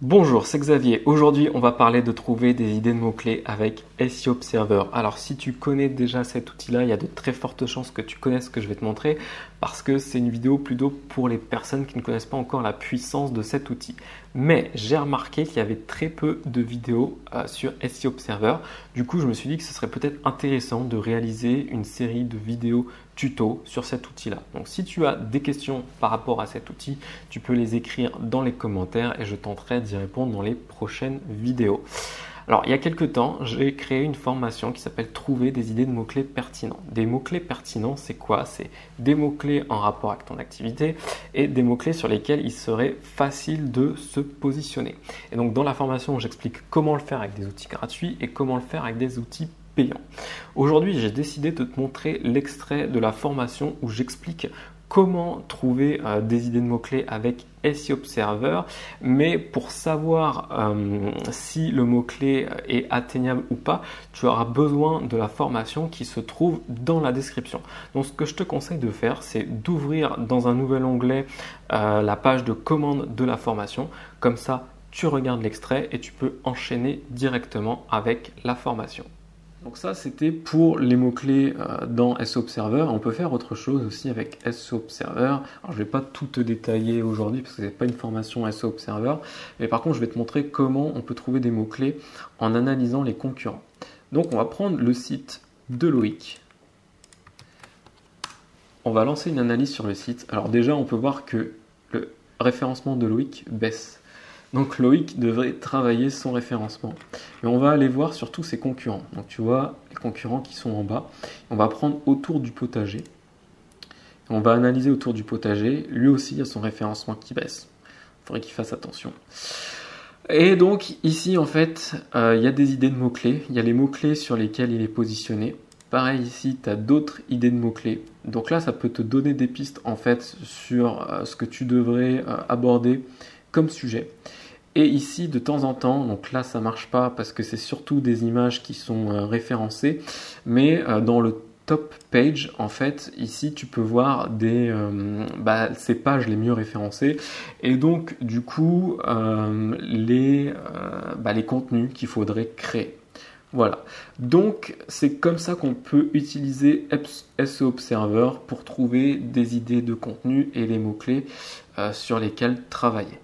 Bonjour, c'est Xavier. Aujourd'hui, on va parler de trouver des idées de mots-clés avec SEO Observer. Alors, si tu connais déjà cet outil-là, il y a de très fortes chances que tu connaisses ce que je vais te montrer parce que c'est une vidéo plutôt pour les personnes qui ne connaissent pas encore la puissance de cet outil. Mais j'ai remarqué qu'il y avait très peu de vidéos euh, sur SEO Observer. Du coup, je me suis dit que ce serait peut-être intéressant de réaliser une série de vidéos tuto sur cet outil-là. Donc si tu as des questions par rapport à cet outil, tu peux les écrire dans les commentaires et je tenterai d'y répondre dans les prochaines vidéos. Alors, il y a quelques temps, j'ai créé une formation qui s'appelle Trouver des idées de mots-clés pertinents. Des mots-clés pertinents, c'est quoi? C'est des mots-clés en rapport avec ton activité et des mots-clés sur lesquels il serait facile de se positionner. Et donc, dans la formation, j'explique comment le faire avec des outils gratuits et comment le faire avec des outils payants. Aujourd'hui, j'ai décidé de te montrer l'extrait de la formation où j'explique comment trouver euh, des idées de mots-clés avec SEO Observer, mais pour savoir euh, si le mot-clé est atteignable ou pas, tu auras besoin de la formation qui se trouve dans la description. Donc ce que je te conseille de faire, c'est d'ouvrir dans un nouvel onglet euh, la page de commande de la formation. Comme ça, tu regardes l'extrait et tu peux enchaîner directement avec la formation. Donc ça, c'était pour les mots-clés euh, dans SO Observer. On peut faire autre chose aussi avec SO Observer. Alors, je ne vais pas tout te détailler aujourd'hui parce que ce n'est pas une formation SO Observer. Mais par contre, je vais te montrer comment on peut trouver des mots-clés en analysant les concurrents. Donc, on va prendre le site de Loïc. On va lancer une analyse sur le site. Alors déjà, on peut voir que le référencement de Loïc baisse. Donc Loïc devrait travailler son référencement. Et on va aller voir surtout ses concurrents. Donc tu vois les concurrents qui sont en bas. On va prendre autour du potager. On va analyser autour du potager. Lui aussi, il y a son référencement qui baisse. Il faudrait qu'il fasse attention. Et donc ici, en fait, euh, il y a des idées de mots-clés. Il y a les mots-clés sur lesquels il est positionné. Pareil ici, tu as d'autres idées de mots-clés. Donc là, ça peut te donner des pistes en fait sur euh, ce que tu devrais euh, aborder comme sujet. Et ici, de temps en temps, donc là, ça marche pas parce que c'est surtout des images qui sont euh, référencées, mais euh, dans le top page, en fait, ici, tu peux voir des, euh, bah, ces pages les mieux référencées et donc, du coup, les, bah, les contenus qu'il faudrait créer. Voilà. Donc, c'est comme ça qu'on peut utiliser SEO Observer pour trouver des idées de contenu et les mots-clés sur lesquels travailler.